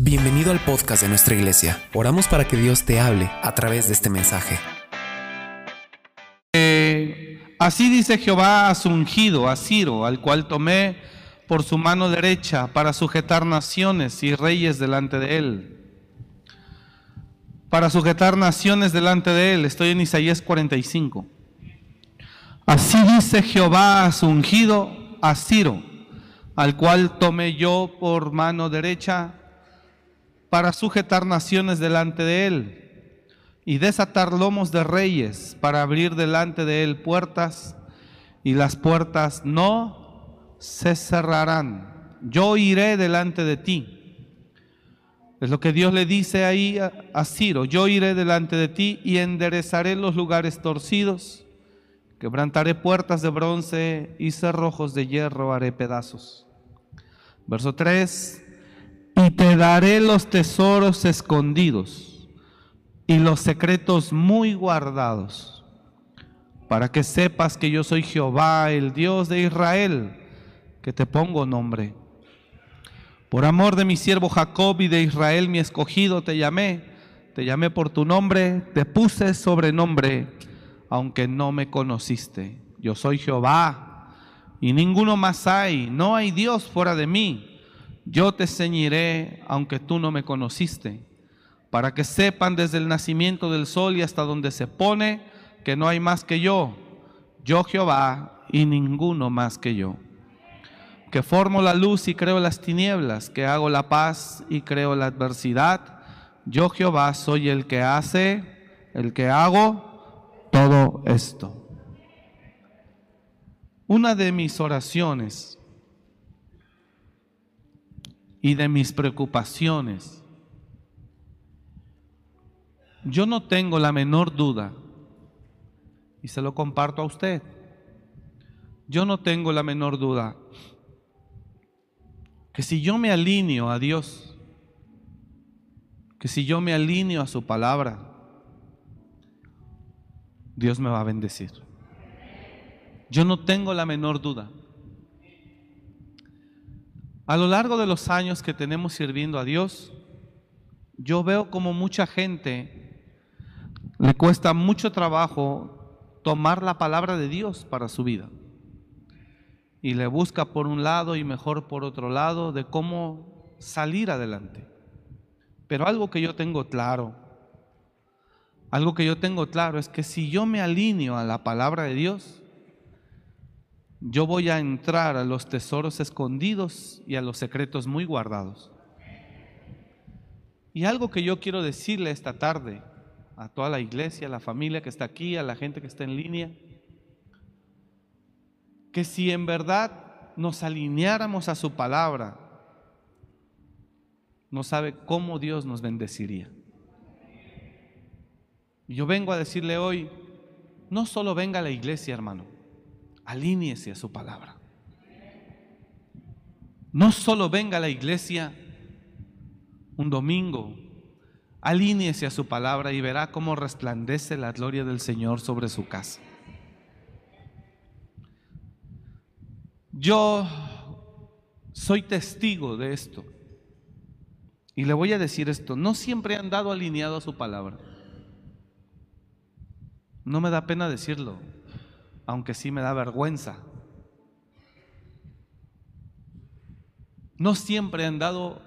Bienvenido al podcast de nuestra iglesia. Oramos para que Dios te hable a través de este mensaje. Eh, así dice Jehová a su ungido, a Ciro, al cual tomé por su mano derecha para sujetar naciones y reyes delante de él. Para sujetar naciones delante de él. Estoy en Isaías 45. Así dice Jehová a su ungido, a Ciro, al cual tomé yo por mano derecha para sujetar naciones delante de él y desatar lomos de reyes para abrir delante de él puertas y las puertas no se cerrarán. Yo iré delante de ti. Es lo que Dios le dice ahí a, Ciro, yo iré delante de ti y enderezaré los lugares torcidos, quebrantaré puertas de bronce y cerrojos de hierro haré pedazos. Verso 3, y te daré los tesoros escondidos y los secretos muy guardados, para que sepas que yo soy Jehová, el Dios de Israel, que te pongo nombre. Por amor de mi siervo Jacob y de Israel mi escogido te llamé, te llamé por tu nombre, te puse sobrenombre, aunque no me conociste. Yo soy Jehová y ninguno más hay, no hay Dios fuera de mí. Yo te ceñiré, aunque tú no me conociste, para que sepan desde el nacimiento del sol y hasta donde se pone que no hay más que yo, yo Jehová y ninguno más que yo. Que formo la luz y creo las tinieblas, que hago la paz y creo la adversidad. Yo Jehová soy el que hace, el que hago todo esto. Una de mis oraciones y de mis preocupaciones. Yo no tengo la menor duda, y se lo comparto a usted, yo no tengo la menor duda que si yo me alineo a Dios, que si yo me alineo a su palabra, Dios me va a bendecir. Yo no tengo la menor duda. A lo largo de los años que tenemos sirviendo a Dios, yo veo como mucha gente le cuesta mucho trabajo tomar la palabra de Dios para su vida. Y le busca por un lado y mejor por otro lado de cómo salir adelante. Pero algo que yo tengo claro, algo que yo tengo claro es que si yo me alineo a la palabra de Dios, yo voy a entrar a los tesoros escondidos y a los secretos muy guardados. Y algo que yo quiero decirle esta tarde a toda la iglesia, a la familia que está aquí, a la gente que está en línea, que si en verdad nos alineáramos a su palabra, no sabe cómo Dios nos bendeciría. Yo vengo a decirle hoy, no solo venga a la iglesia, hermano, alíñese a su palabra. No solo venga a la iglesia un domingo, alíñese a su palabra y verá cómo resplandece la gloria del Señor sobre su casa. Yo soy testigo de esto. Y le voy a decir esto, no siempre han dado alineado a su palabra. No me da pena decirlo aunque sí me da vergüenza. No siempre han dado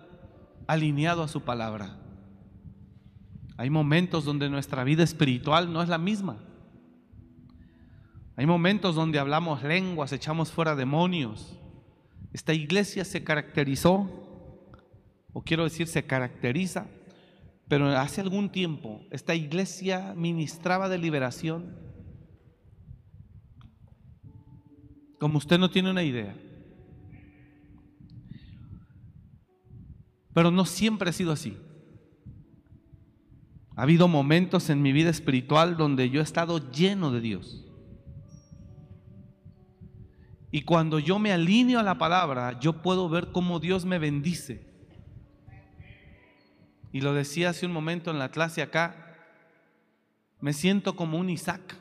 alineado a su palabra. Hay momentos donde nuestra vida espiritual no es la misma. Hay momentos donde hablamos lenguas, echamos fuera demonios. Esta iglesia se caracterizó, o quiero decir se caracteriza, pero hace algún tiempo esta iglesia ministraba de liberación como usted no tiene una idea. Pero no siempre ha sido así. Ha habido momentos en mi vida espiritual donde yo he estado lleno de Dios. Y cuando yo me alineo a la palabra, yo puedo ver cómo Dios me bendice. Y lo decía hace un momento en la clase acá, me siento como un Isaac.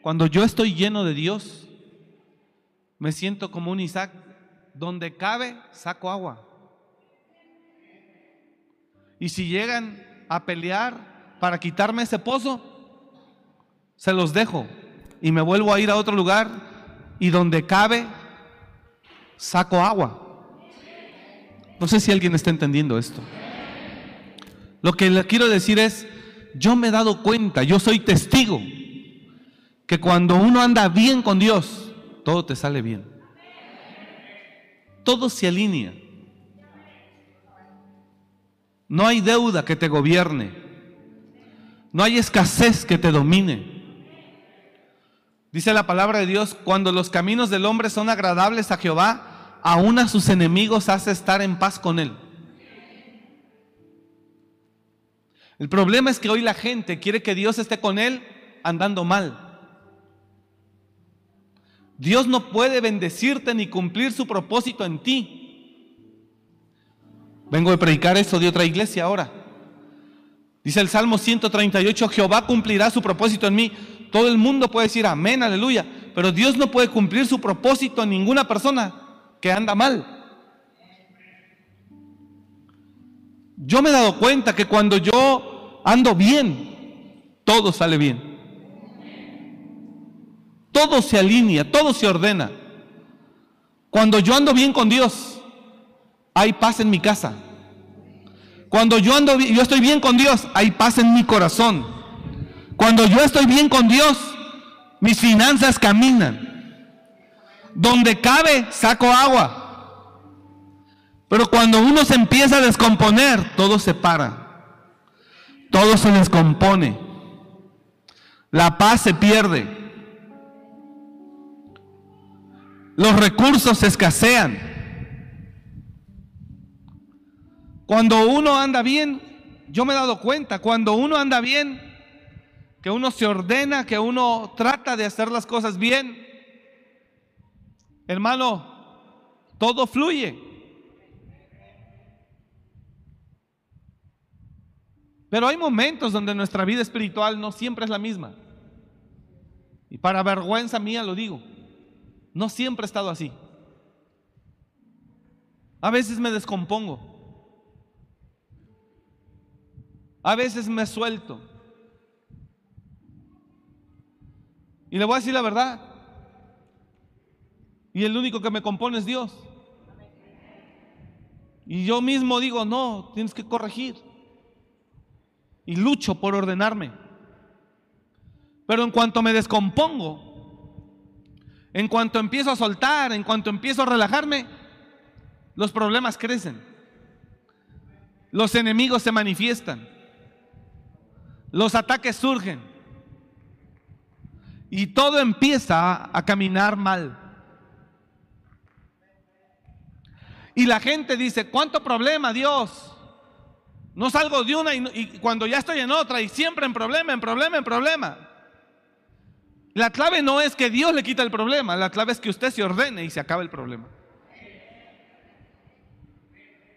Cuando yo estoy lleno de Dios, me siento como un Isaac. Donde cabe, saco agua. Y si llegan a pelear para quitarme ese pozo, se los dejo y me vuelvo a ir a otro lugar y donde cabe saco agua. No sé si alguien está entendiendo esto. Lo que le quiero decir es, yo me he dado cuenta, yo soy testigo, que cuando uno anda bien con Dios, todo te sale bien. Todo se alinea. No hay deuda que te gobierne. No hay escasez que te domine. Dice la palabra de Dios, cuando los caminos del hombre son agradables a Jehová, aún a sus enemigos hace estar en paz con él. El problema es que hoy la gente quiere que Dios esté con él andando mal. Dios no puede bendecirte ni cumplir su propósito en ti. Vengo de predicar eso de otra iglesia ahora. Dice el Salmo 138, Jehová cumplirá su propósito en mí. Todo el mundo puede decir amén, aleluya. Pero Dios no puede cumplir su propósito en ninguna persona que anda mal. Yo me he dado cuenta que cuando yo ando bien, todo sale bien. Todo se alinea, todo se ordena. Cuando yo ando bien con Dios, hay paz en mi casa. Cuando yo ando yo estoy bien con Dios, hay paz en mi corazón. Cuando yo estoy bien con Dios, mis finanzas caminan. Donde cabe, saco agua. Pero cuando uno se empieza a descomponer, todo se para. Todo se descompone. La paz se pierde. Los recursos escasean. Cuando uno anda bien, yo me he dado cuenta, cuando uno anda bien, que uno se ordena, que uno trata de hacer las cosas bien, hermano, todo fluye. Pero hay momentos donde nuestra vida espiritual no siempre es la misma. Y para vergüenza mía lo digo. No siempre he estado así. A veces me descompongo. A veces me suelto. Y le voy a decir la verdad. Y el único que me compone es Dios. Y yo mismo digo, no, tienes que corregir. Y lucho por ordenarme. Pero en cuanto me descompongo, en cuanto empiezo a soltar, en cuanto empiezo a relajarme, los problemas crecen. Los enemigos se manifiestan. Los ataques surgen. Y todo empieza a caminar mal. Y la gente dice, ¿cuánto problema, Dios? No salgo de una y, y, cuando ya estoy en otra y siempre en problema, en problema, en problema. La clave no es que Dios le quita el problema, la clave es que usted se ordene y se acaba el problema.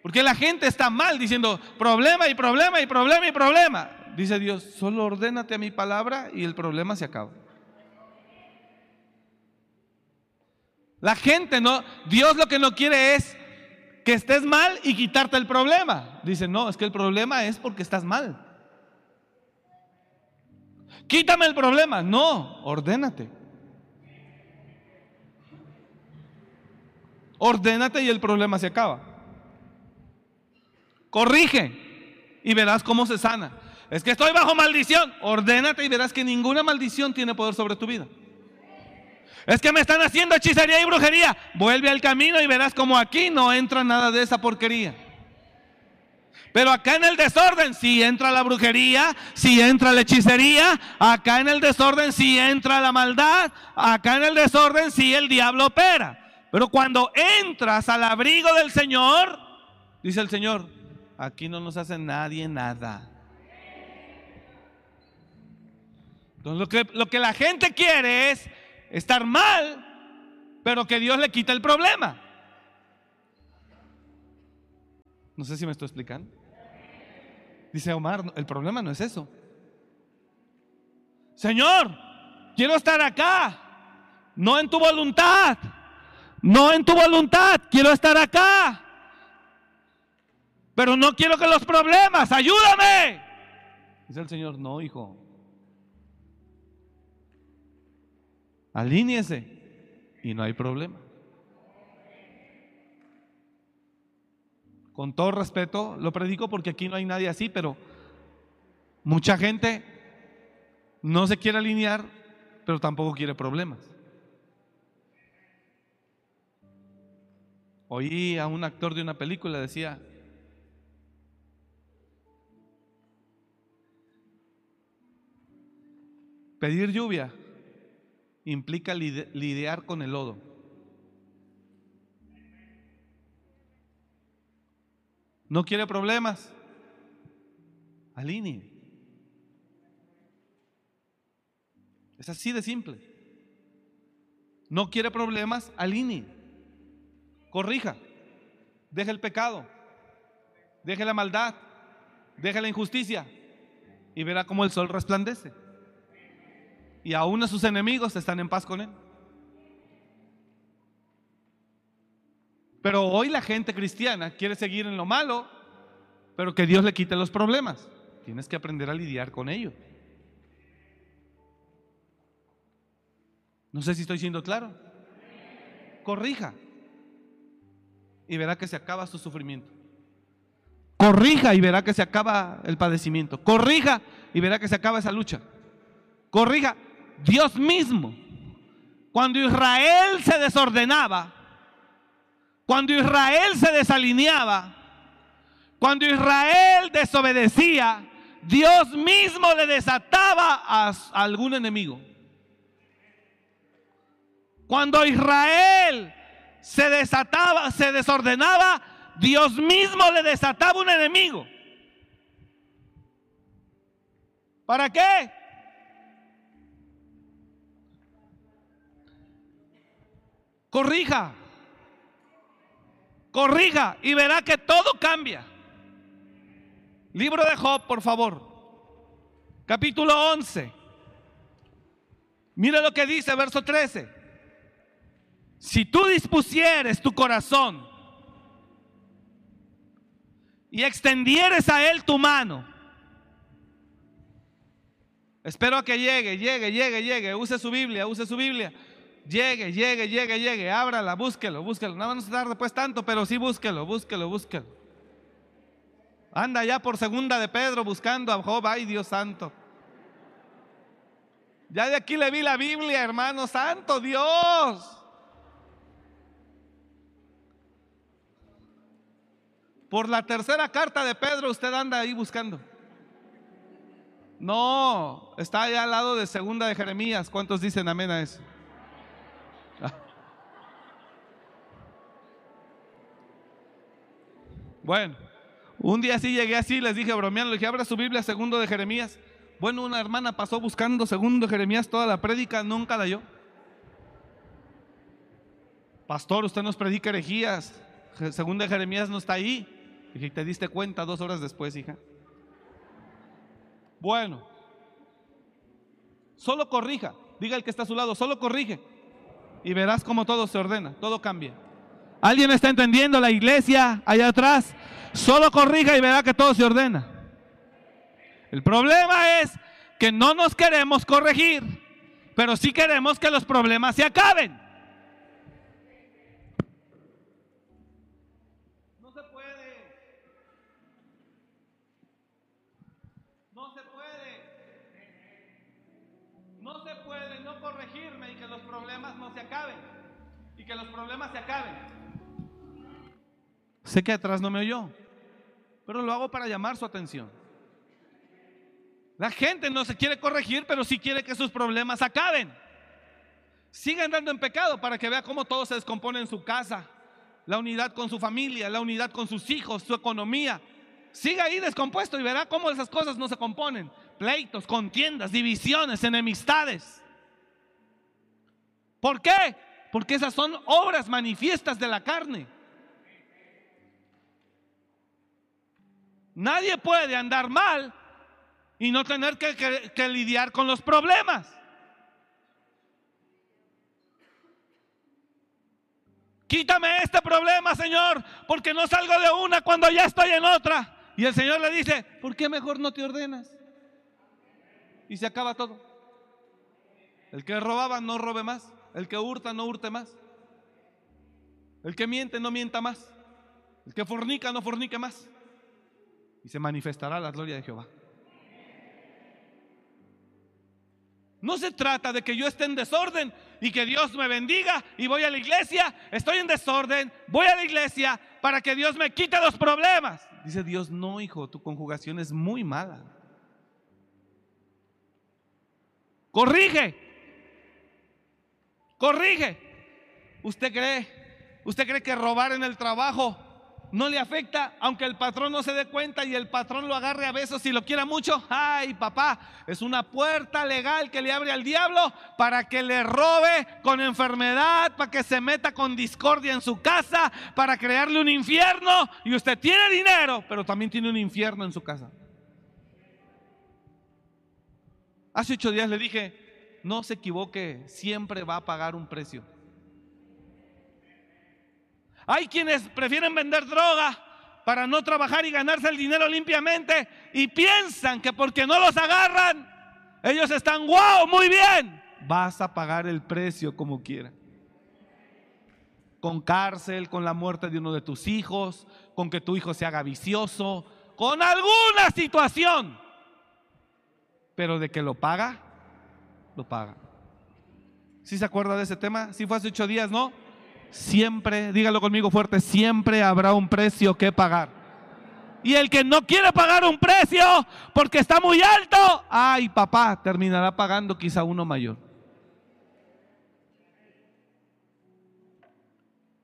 Porque la gente está mal diciendo problema y problema y problema y problema. Dice Dios, solo ordénate a mi palabra y el problema se acaba. La gente no, Dios lo que no quiere es que estés mal y quitarte el problema. Dice, no, es que el problema es porque estás mal. Quítame el problema. No, ordénate. Ordénate y el problema se acaba. Corrige y verás cómo se sana. Es que estoy bajo maldición. Ordénate y verás que ninguna maldición tiene poder sobre tu vida. Es que me están haciendo hechicería y brujería. Vuelve al camino y verás como aquí no entra nada de esa porquería. Pero acá en el desorden sí entra la brujería, sí entra la hechicería, acá en el desorden sí entra la maldad, acá en el desorden sí el diablo opera. Pero cuando entras al abrigo del Señor, dice el Señor, aquí no nos hace nadie nada. Entonces lo que, lo que la gente quiere es estar mal, pero que Dios le quita el problema. No sé si me estoy explicando. Dice Omar, el problema no es eso. Señor, quiero estar acá, no en tu voluntad, no en tu voluntad, quiero estar acá. Pero no quiero que los problemas, ayúdame. Dice el Señor, no, hijo. Alíñese y no hay problema. Con todo respeto, lo predico porque aquí no hay nadie así, pero mucha gente no se quiere alinear, pero tampoco quiere problemas. Oí a un actor de una película, decía, pedir lluvia implica lidiar con el lodo. ¿No quiere problemas? Alinee. Es así de simple. No quiere problemas, alinee. Corrija. Deje el pecado. Deje la maldad. Deje la injusticia. Y verá cómo el sol resplandece. Y aún a sus enemigos están en paz con él. Pero hoy la gente cristiana quiere seguir en lo malo, pero que Dios le quite los problemas. Tienes que aprender a lidiar con ello. No sé si estoy siendo claro. Corrija. Y verá que se acaba su sufrimiento. Corrija y verá que se acaba el padecimiento. Corrija y verá que se acaba esa lucha. Corrija. Dios mismo, cuando Israel se desordenaba, cuando Israel se desalineaba, cuando Israel desobedecía, Dios mismo le desataba a algún enemigo. Cuando Israel se desataba, se desordenaba, Dios mismo le desataba un enemigo. ¿Para qué? Corrija. Corrija y verá que todo cambia. Libro de Job, por favor. Capítulo 11. Mira lo que dice, verso 13. Si tú dispusieres tu corazón y extendieres a él tu mano, espero a que llegue, llegue, llegue, llegue, use su Biblia, use su Biblia. Llegue, llegue, llegue, llegue, ábrala, búsquelo, búsquelo. No vamos a dar después tanto, pero sí búsquelo, búsquelo, búsquelo. Anda ya por segunda de Pedro buscando a Job, ay Dios santo. Ya de aquí le vi la Biblia, hermano santo, Dios. Por la tercera carta de Pedro usted anda ahí buscando. No, está allá al lado de segunda de Jeremías. ¿Cuántos dicen amén a eso? Bueno, un día sí llegué así, les dije bromeando, le dije, abra su Biblia, segundo de Jeremías. Bueno, una hermana pasó buscando segundo de Jeremías toda la prédica, nunca la halló. Pastor, usted nos predica herejías. Segundo de Jeremías no está ahí. Dije, ¿te diste cuenta dos horas después, hija? Bueno, solo corrija. Diga el que está a su lado, solo corrige. Y verás cómo todo se ordena, todo cambia. ¿Alguien está entendiendo la iglesia allá atrás? Solo corrija y verá que todo se ordena. El problema es que no nos queremos corregir, pero sí queremos que los problemas se acaben. No se puede. No se puede. No se puede no corregirme y que los problemas no se acaben. Y que los problemas se acaben. Sé que atrás no me oyó, pero lo hago para llamar su atención. La gente no se quiere corregir, pero sí quiere que sus problemas acaben. Siga andando en pecado para que vea cómo todo se descompone en su casa, la unidad con su familia, la unidad con sus hijos, su economía. Siga ahí descompuesto y verá cómo esas cosas no se componen. Pleitos, contiendas, divisiones, enemistades. ¿Por qué? Porque esas son obras manifiestas de la carne. Nadie puede andar mal y no tener que, lidiar con los problemas. Quítame este problema, Señor, porque no salgo de una cuando ya estoy en otra. Y el Señor le dice, ¿por qué mejor no te ordenas? Y se acaba todo. El que robaba no robe más. El que hurta no hurte más. El que miente no mienta más. El que fornica no fornique más. Y se manifestará la gloria de Jehová. No se trata de que yo esté en desorden y que Dios me bendiga y voy a la iglesia. Estoy en desorden, voy a la iglesia para que Dios me quite los problemas. Dice Dios, no, hijo, tu conjugación es muy mala. Corrige. Corrige. ¿Usted cree? ¿Usted cree que robar en el trabajo no le afecta, aunque el patrón no se dé cuenta y el patrón lo agarre a besos y lo quiera mucho. Ay, papá, es una puerta legal que le abre al diablo para que le robe con enfermedad, para que se meta con discordia en su casa, para crearle un infierno. Y usted tiene dinero, pero también tiene un infierno en su casa. Hace ocho días le dije, no se equivoque, siempre va a pagar un precio. Hay quienes prefieren vender droga para no trabajar y ganarse el dinero limpiamente y piensan que porque no los agarran, ellos están, wow, muy bien. Vas a pagar el precio como quiera. Con cárcel, con la muerte de uno de tus hijos, con que tu hijo se haga vicioso, con alguna situación. Pero de que lo paga, lo paga. ¿Sí se acuerda de ese tema? Sí fue hace ocho días, ¿no? Siempre, dígalo conmigo fuerte, siempre habrá un precio que pagar. Y el que no quiere pagar un precio porque está muy alto, ay papá, terminará pagando quizá uno mayor.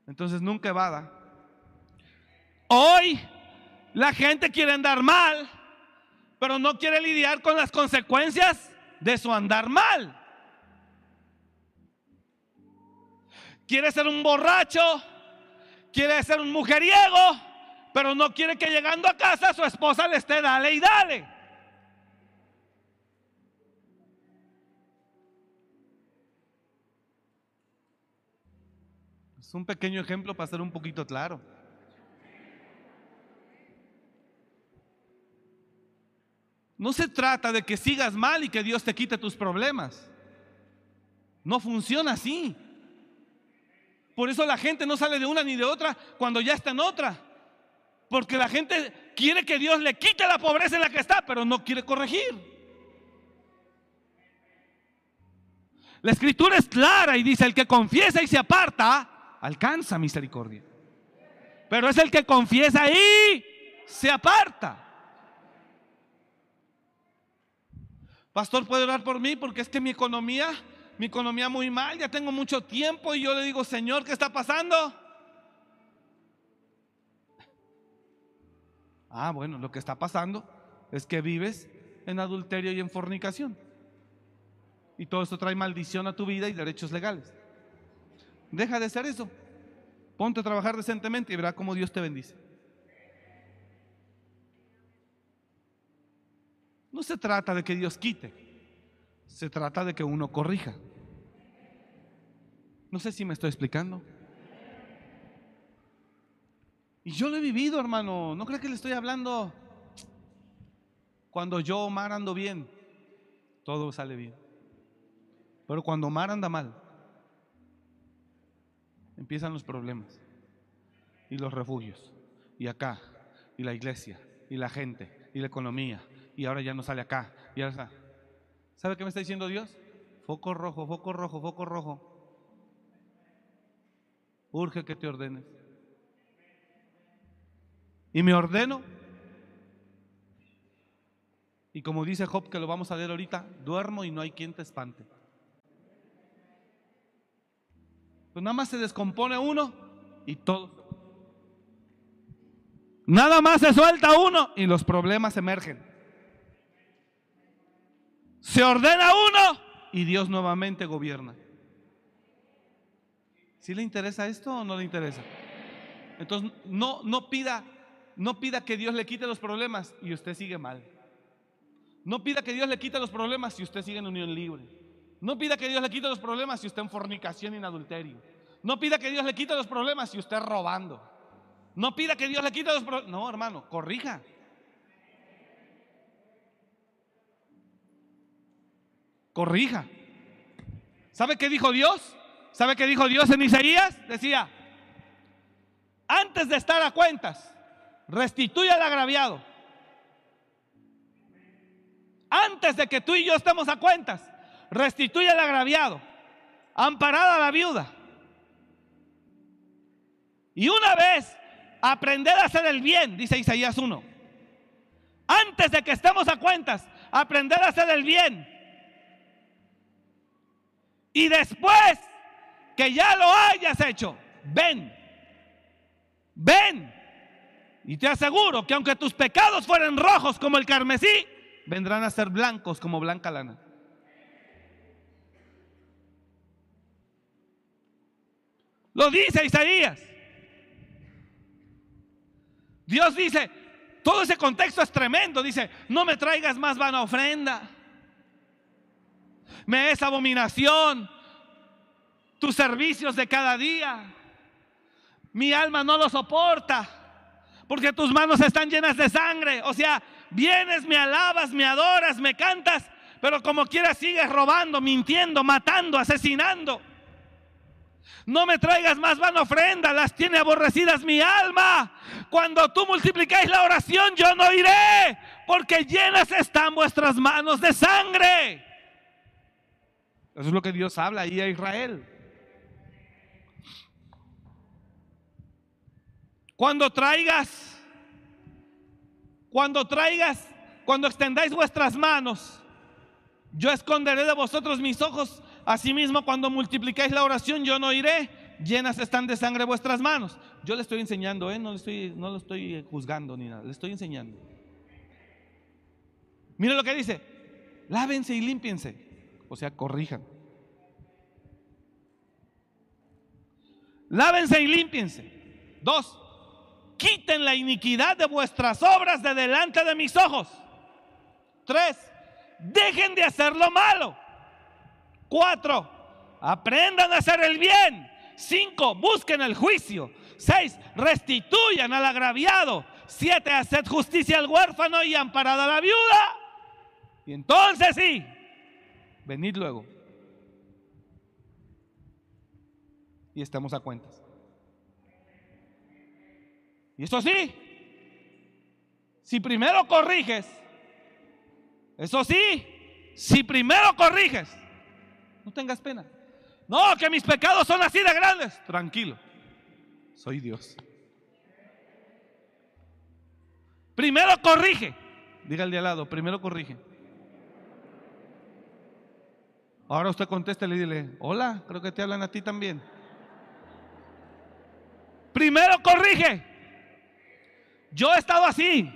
Entonces nunca evada. Hoy la gente quiere andar mal, pero no quiere lidiar con las consecuencias de su andar mal. Quiere ser un borracho, quiere ser un mujeriego, pero no quiere que llegando a casa su esposa le esté dale y dale. Es un pequeño ejemplo para ser un poquito claro. No se trata de que sigas mal y que Dios te quite tus problemas. No funciona así. Por eso la gente no sale de una ni de otra cuando ya está en otra. Porque la gente quiere que Dios le quite la pobreza en la que está, pero no quiere corregir. La escritura es clara y dice, el que confiesa y se aparta, alcanza misericordia. Pero es el que confiesa y se aparta. Pastor, ¿puede orar por mí? Porque es que mi economía mi economía muy mal, ya tengo mucho tiempo y yo le digo, Señor, ¿qué está pasando? Ah, bueno, lo que está pasando es que vives en adulterio y en fornicación. Y todo esto trae maldición a tu vida y derechos legales. Deja de hacer eso. Ponte a trabajar decentemente y verá cómo Dios te bendice. No se trata de que Dios quite. Se trata de que uno corrija. No sé si me estoy explicando. Y yo lo he vivido, hermano. No creo que le estoy hablando. Cuando yo, Omar, ando bien, todo sale bien. Pero cuando Omar anda mal, empiezan los problemas y los refugios. Y acá, y la iglesia, y la gente, y la economía. Y ahora ya no sale acá. Y ahora ¿Sabe qué me está diciendo Dios? Foco rojo, foco rojo, foco rojo. Urge que te ordenes. Y me ordeno. Y como dice Job, que lo vamos a leer ahorita, duermo y no hay quien te espante. Pues nada más se descompone uno y todo. Nada más se suelta uno y los problemas emergen se ordena uno y Dios nuevamente gobierna. ¿Sí le interesa esto o no le interesa? Entonces no, no pida, no pida que Dios le quite los problemas y usted sigue mal. No pida que Dios le quite los problemas si usted sigue en unión libre. No pida que Dios le quite los problemas si usted en fornicación y en adulterio. No pida que Dios le quite los problemas si usted robando. No pida que Dios le quite los problemas. No, hermano, corrija. Corrija. ¿Sabe qué dijo Dios? ¿Sabe qué dijo Dios en Isaías? Decía, antes de estar a cuentas, restituye al agraviado. Antes de que tú y yo estemos a cuentas, restituye al agraviado. Amparada a la viuda. Y una vez aprender a hacer el bien, dice Isaías 1. Antes de que estemos a cuentas, aprender a hacer el bien. Y después que ya lo hayas hecho, ven, ven. Y te aseguro que aunque tus pecados fueran rojos como el carmesí, vendrán a ser blancos como blanca lana. Lo dice Isaías. Dios dice, todo ese contexto es tremendo. Dice, no me traigas más vana ofrenda. Me es abominación tus servicios de cada día. Mi alma no lo soporta porque tus manos están llenas de sangre. O sea, vienes, me alabas, me adoras, me cantas, pero como quieras sigues robando, mintiendo, matando, asesinando. No me traigas más van ofrenda, las tiene aborrecidas mi alma. Cuando tú multiplicáis la oración, yo no iré, porque llenas están vuestras manos de sangre. Eso es lo que Dios habla ahí a Israel. Cuando traigas, cuando traigas, cuando extendáis vuestras manos, yo esconderé de vosotros mis ojos. Asimismo, cuando multiplicáis la oración, yo no iré. Llenas están de sangre vuestras manos. Yo le estoy enseñando, ¿eh? no, le estoy, no lo estoy juzgando ni nada, le estoy enseñando. Mire lo que dice: lávense y límpiense. O sea, corrijan. Lávense y límpiense. Dos, quiten la iniquidad de vuestras obras de delante de mis ojos. Tres, dejen de hacer lo malo. Cuatro, aprendan a hacer el bien. Cinco, busquen el juicio. Seis, restituyan al agraviado. Siete, haced justicia al huérfano y amparad a la viuda. Y entonces sí, venid luego. Y estamos a cuentas. Y eso sí, si primero corriges, eso sí, si primero corriges, no tengas pena. No, que mis pecados son así de grandes. Tranquilo, soy Dios. Primero corrige. Diga el de al lado, primero corrige. Ahora usted contesta y le dile, hola, creo que te hablan a ti también. Primero corrige. Yo he estado así.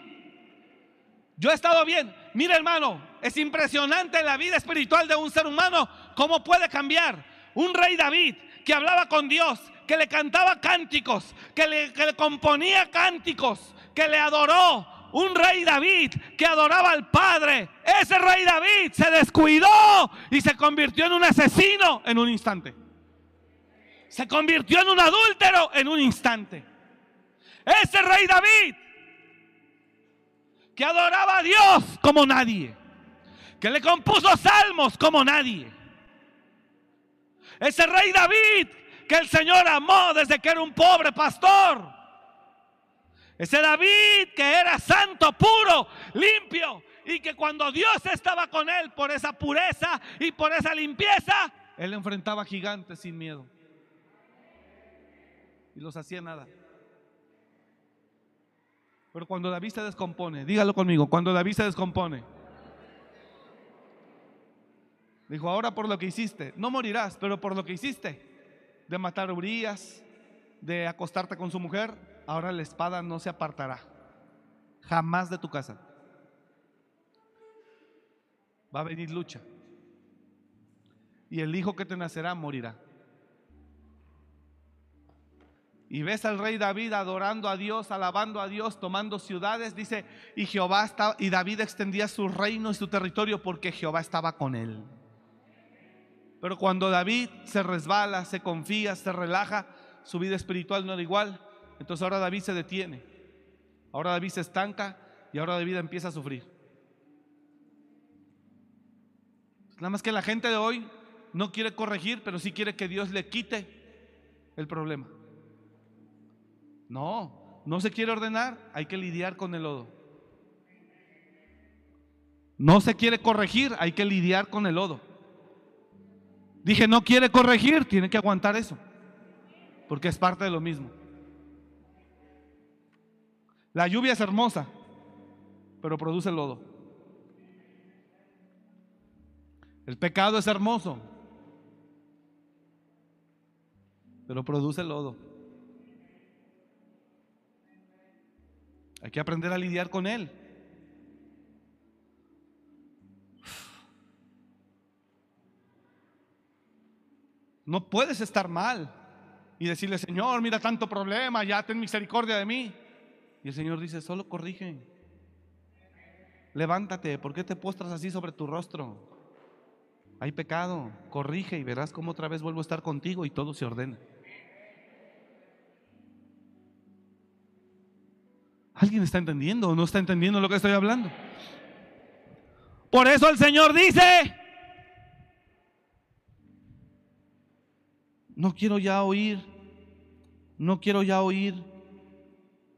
Yo he estado bien. Mira hermano, es impresionante la vida espiritual de un ser humano, cómo puede cambiar. Un rey David que hablaba con Dios, que le cantaba cánticos, que le, que le componía cánticos, que le adoró. Un rey David que adoraba al Padre. Ese rey David se descuidó y se convirtió en un asesino en un instante. Se convirtió en un adúltero en un instante. Ese rey David que adoraba a Dios como nadie, que le compuso salmos como nadie. Ese rey David que el Señor amó desde que era un pobre pastor. Ese David que era santo, puro, limpio, y que cuando Dios estaba con él por esa pureza y por esa limpieza, él enfrentaba gigantes sin miedo. Y los hacía nada. Pero cuando David se descompone, dígalo conmigo, cuando David se descompone, dijo, ahora por lo que hiciste, no morirás, pero por lo que hiciste, de matar a Urias, de acostarte con su mujer, ahora la espada no se apartará, jamás de tu casa. Va a venir lucha. Y el hijo que te nacerá morirá. Y ves al rey David adorando a Dios, alabando a Dios, tomando ciudades, dice, y Jehová estaba, y David extendía su reino y su territorio porque Jehová estaba con él. Pero cuando David se resbala, se confía, se relaja, su vida espiritual no era igual. Entonces ahora David se detiene. Ahora David se estanca y ahora David empieza a sufrir. Nada más que la gente de hoy no quiere corregir, pero sí quiere que Dios le quite el problema. No, no se quiere ordenar, hay que lidiar con el lodo. No se quiere corregir, hay que lidiar con el lodo. Dije, no quiere corregir, tiene que aguantar eso, porque es parte de lo mismo. La lluvia es hermosa, pero produce lodo. El pecado es hermoso, pero produce lodo. Hay que aprender a lidiar con él. No puedes estar mal y decirle, Señor, mira tanto problema, ya ten misericordia de mí. Y el Señor dice, solo corrige. Levántate, ¿por qué te postras así sobre tu rostro? Hay pecado, corrige y verás cómo otra vez vuelvo a estar contigo y todo se ordena. ¿Alguien está entendiendo o no está entendiendo lo que estoy hablando? Por eso el Señor dice, no quiero ya oír, no quiero ya oír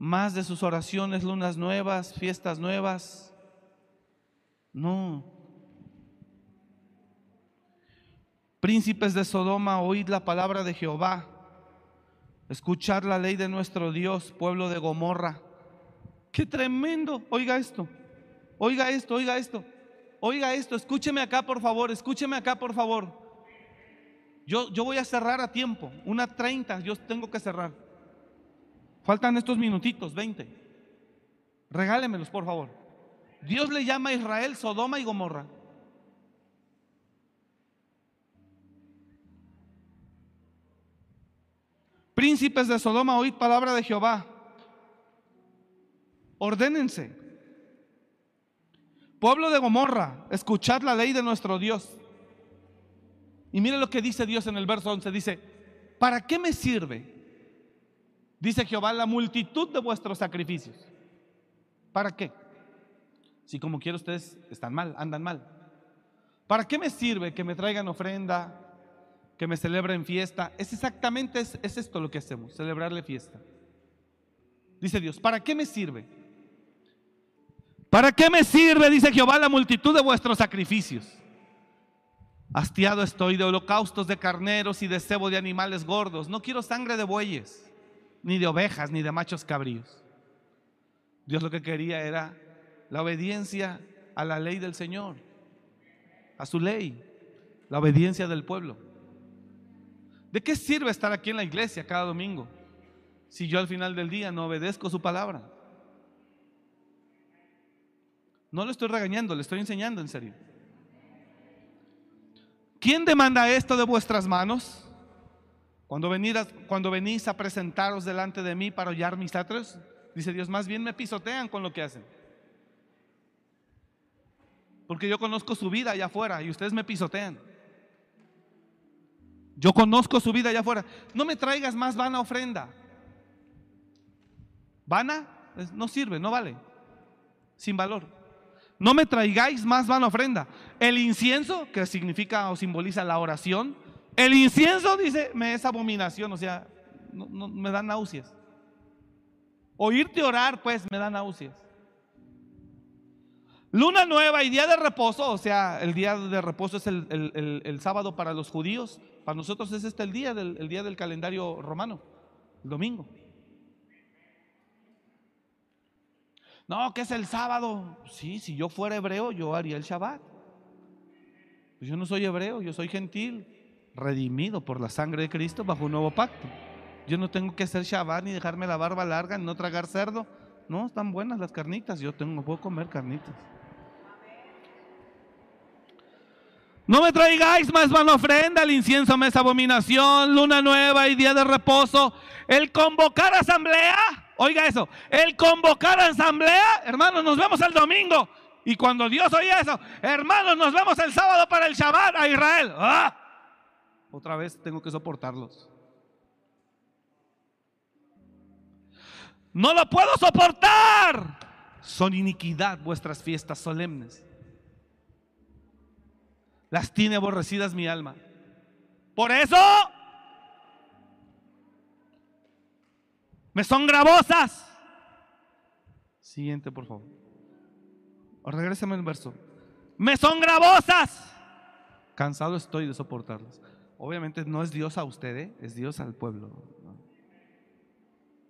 más de sus oraciones, lunas nuevas, fiestas nuevas. No. Príncipes de Sodoma, oíd la palabra de Jehová. Escuchar la ley de nuestro Dios, pueblo de Gomorra. Qué tremendo. Oiga esto. Oiga esto, oiga esto. Oiga esto. Escúcheme acá, por favor. Escúcheme acá, por favor. Yo, yo voy a cerrar a tiempo. Una 30, yo tengo que cerrar. Faltan estos minutitos, 20. Regálemelos, por favor. Dios le llama a Israel Sodoma y Gomorra. Príncipes de Sodoma, oíd palabra de Jehová. Ordénense. Pueblo de Gomorra, escuchad la ley de nuestro Dios. Y mire lo que dice Dios en el verso 11. Dice, ¿para qué me sirve Dice Jehová, la multitud de vuestros sacrificios. ¿Para qué? Si como quiero ustedes están mal, andan mal. ¿Para qué me sirve que me traigan ofrenda, que me celebren fiesta? Es exactamente es esto lo que hacemos, celebrarle fiesta. Dice Dios, ¿para qué me sirve? ¿Para qué me sirve, dice Jehová, la multitud de vuestros sacrificios? Hastiado estoy de holocaustos de carneros y de cebo de animales gordos. No quiero sangre de bueyes ni de ovejas, ni de machos cabríos. Dios lo que quería era la obediencia a la ley del Señor, a su ley, la obediencia del pueblo. ¿De qué sirve estar aquí en la iglesia cada domingo si yo al final del día no obedezco su palabra? No le estoy regañando, le estoy enseñando en serio. ¿Quién demanda esto de vuestras manos? Cuando, cuando venís a presentaros delante de mí para hollar mis atrios, dice Dios, más bien me pisotean con lo que hacen. Porque yo conozco su vida allá afuera y ustedes me pisotean. Yo conozco su vida allá afuera. No me traigas más vana ofrenda. Vana no sirve, no vale. Sin valor. No me traigáis más vana ofrenda. El incienso, que significa o simboliza la oración, el incienso, dice, me es abominación, o sea, no, me da náuseas. Oírte orar, pues, me da náuseas. Luna nueva y día de reposo, o sea, el día de reposo es el, sábado para los judíos, para nosotros es este el día del, el día del calendario romano, el domingo. No, que es el sábado. Sí, si yo fuera hebreo, yo haría el Shabbat. Pues yo no soy hebreo, yo soy gentil redimido por la sangre de Cristo bajo un nuevo pacto. Yo no tengo que hacer Shabbat ni dejarme la barba larga, ni no tragar cerdo. No, están buenas las carnitas. Yo tengo, puedo comer carnitas. No me traigáis más mano ofrenda, el incienso me es abominación, luna nueva y día de reposo. El convocar asamblea, oiga eso, el convocar asamblea, hermanos, nos vemos el domingo. Y cuando Dios oye eso, hermanos, nos vemos el sábado para el Shabbat a Israel. ¡Ah! Otra vez tengo que soportarlos. No lo puedo soportar. Son iniquidad vuestras fiestas solemnes. Las tiene aborrecidas mi alma. Por eso me son gravosas. Siguiente, por favor. O regrésame el verso. Me son gravosas. Cansado estoy de soportarlas. Obviamente no es Dios a usted, ¿eh? es Dios al pueblo.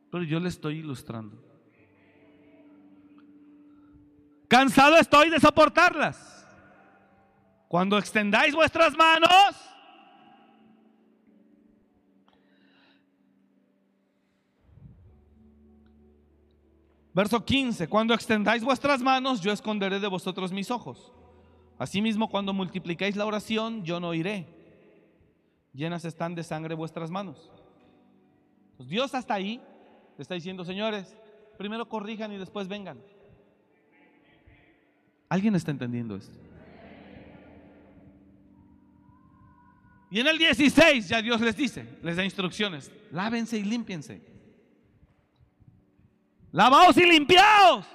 Pero yo le estoy ilustrando. Cansado estoy de soportarlas. Cuando extendáis vuestras manos, Verso 15, cuando extendáis vuestras manos, yo esconderé de vosotros mis ojos. Asimismo, cuando multiplicáis la oración, yo no iré. Llenas están de sangre vuestras manos. Pues Dios hasta ahí le está diciendo, señores, primero corrijan y después vengan. ¿Alguien está entendiendo esto? Y en el 16 ya Dios les dice, les da instrucciones, lávense y límpiense. Lavaos y limpiaos.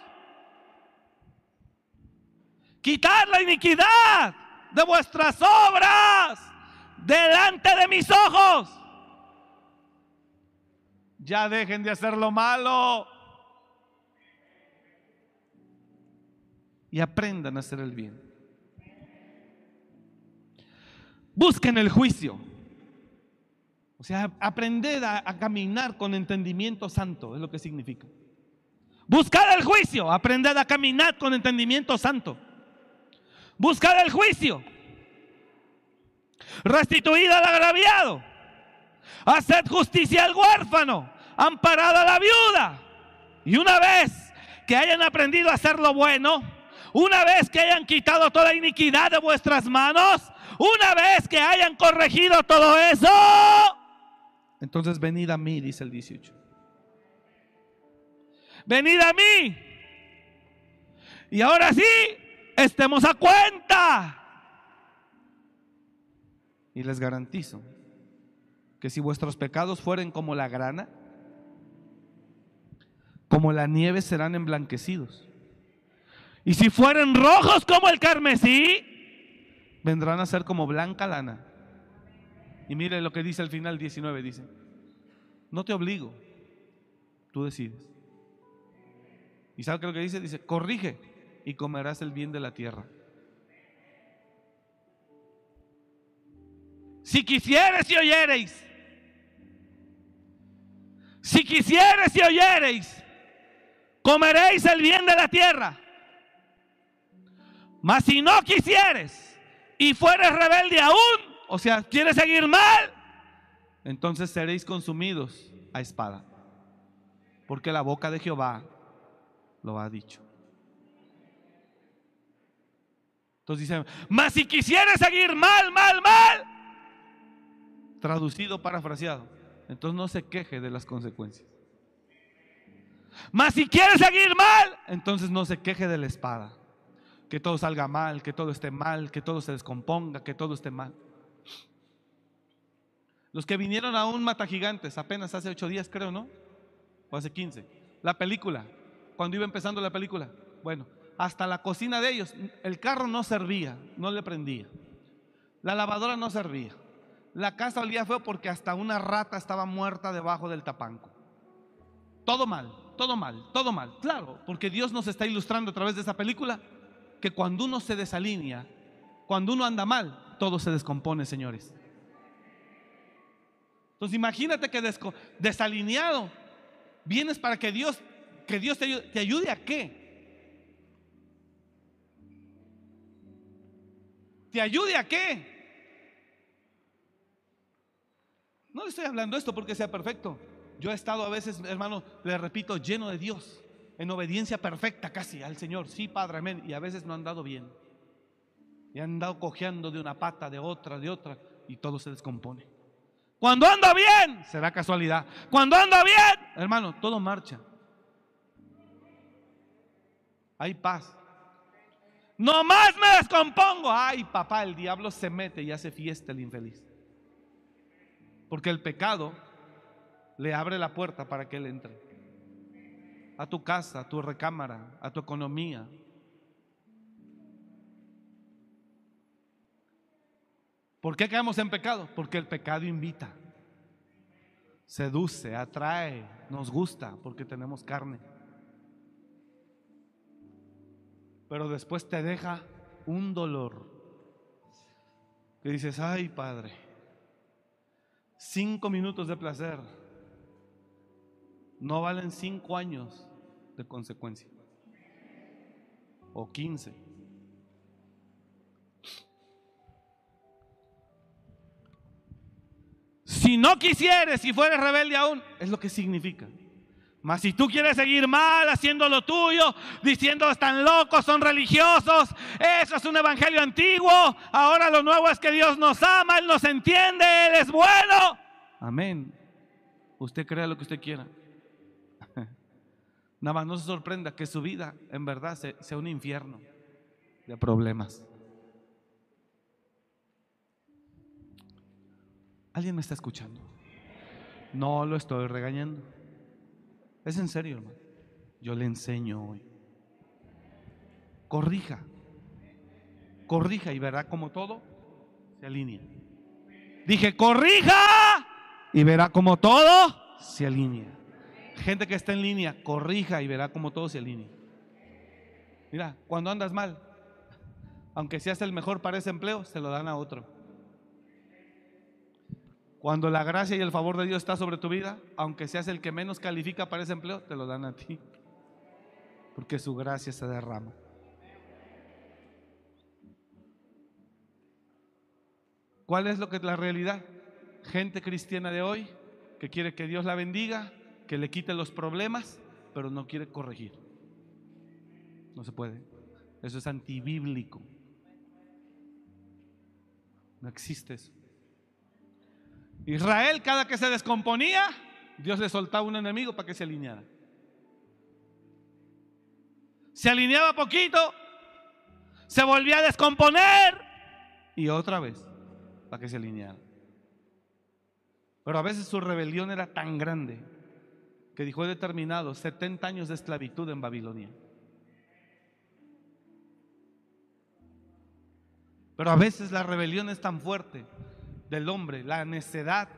Quitar la iniquidad de vuestras obras delante de mis ojos. Ya dejen de hacer lo malo. Y aprendan a hacer el bien. Busquen el juicio. O sea, aprended a, caminar con entendimiento santo, es lo que significa. Buscad el juicio, aprended a caminar con entendimiento santo. Buscad el juicio. Restituid al agraviado. Haced justicia al huérfano. Amparad a la viuda. Y una vez que hayan aprendido a hacer lo bueno, una vez que hayan quitado toda iniquidad de vuestras manos, una vez que hayan corregido todo eso, entonces venid a mí, dice el 18 venid a mí. Y ahora sí, estemos a cuenta. Y les garantizo que si vuestros pecados fueren como la grana, como la nieve serán emblanquecidos. Y si fueren rojos como el carmesí, vendrán a ser como blanca lana. Y mire lo que dice al final 19, dice, no te obligo, tú decides. ¿Y sabe qué lo que dice? Dice, corrige y comerás el bien de la tierra. Si quisieres y oyereis, si quisieres y oyereis, comeréis el bien de la tierra. Mas si no quisieres y fueres rebelde aún, o sea, quieres seguir mal, entonces seréis consumidos a espada. Porque la boca de Jehová lo ha dicho. Entonces dice, mas si quisiera seguir mal, mal, mal, traducido, parafraseado, entonces no se queje de las consecuencias. Mas si quiere seguir mal, entonces no se queje de la espada. Que todo salga mal, que todo esté mal, que todo se descomponga, que todo esté mal. Los que vinieron a un mata gigantes apenas hace ocho días, creo, ¿no? O hace quince. La película, cuando iba empezando la película. Bueno, hasta la cocina de ellos, el carro no servía, no le prendía. La lavadora no servía. La casa olía feo porque hasta una rata estaba muerta debajo del tapanco. Todo mal, todo mal, todo mal. Claro, porque Dios nos está ilustrando a través de esa película que cuando uno se desalinea, cuando uno anda mal, todo se descompone, señores. Entonces imagínate que desalineado vienes para que Dios que Dios te ayude, ¿te ayude a qué? ¿Te ayude a qué? No le estoy hablando esto porque sea perfecto. Yo he estado a veces, hermano, le repito, lleno de Dios, en obediencia perfecta casi al Señor. Sí, Padre, amén. Y a veces no han dado bien. Y han andado cojeando de una pata, de otra, de otra, y todo se descompone. Cuando anda bien, será casualidad. Cuando anda bien, hermano, todo marcha hay paz. No más me descompongo. Ay, papá, el diablo se mete y hace fiesta el infeliz. Porque el pecado le abre la puerta para que Él entre. A tu casa, a tu recámara, a tu economía. ¿Por qué quedamos en pecado? Porque el pecado invita, seduce, atrae, nos gusta, porque tenemos carne. Pero después te deja un dolor. Que dices, ay Padre, cinco minutos de placer no valen cinco años de consecuencia. O quince. Si no quisieres, si fueres rebelde aún, es lo que significa. Mas si tú quieres seguir mal, haciendo lo tuyo, diciendo están locos, son religiosos, eso es un evangelio antiguo. Ahora lo nuevo es que Dios nos ama, Él nos entiende, Él es bueno. Amén. Usted crea lo que usted quiera. Nada más no se sorprenda que su vida en verdad sea un infierno de problemas. ¿Alguien me está escuchando? No lo estoy regañando. Es en serio, hermano. Yo le enseño hoy. Corrija. Corrija y verá como todo se alinea. Dije, corrija y verá como todo se alinea. Gente que está en línea, corrija y verá como todo se alinea. Mira, cuando andas mal, aunque seas el mejor para ese empleo, se lo dan a otro. Cuando la gracia y el favor de Dios está sobre tu vida, aunque seas el que menos califica para ese empleo, te lo dan a ti. Porque su gracia se derrama. ¿Cuál es lo que es la realidad? Gente cristiana de hoy que quiere que Dios la bendiga, que le quite los problemas, pero no quiere corregir. No se puede. Eso es antibíblico. No existe eso. Israel cada que se descomponía, Dios le soltaba un enemigo para que se alineara. Se alineaba poquito, se volvía a descomponer y otra vez para que se alineara. Pero a veces su rebelión era tan grande que dijo determinado 70 años de esclavitud en Babilonia. Pero a veces la rebelión es tan fuerte del hombre, la necedad.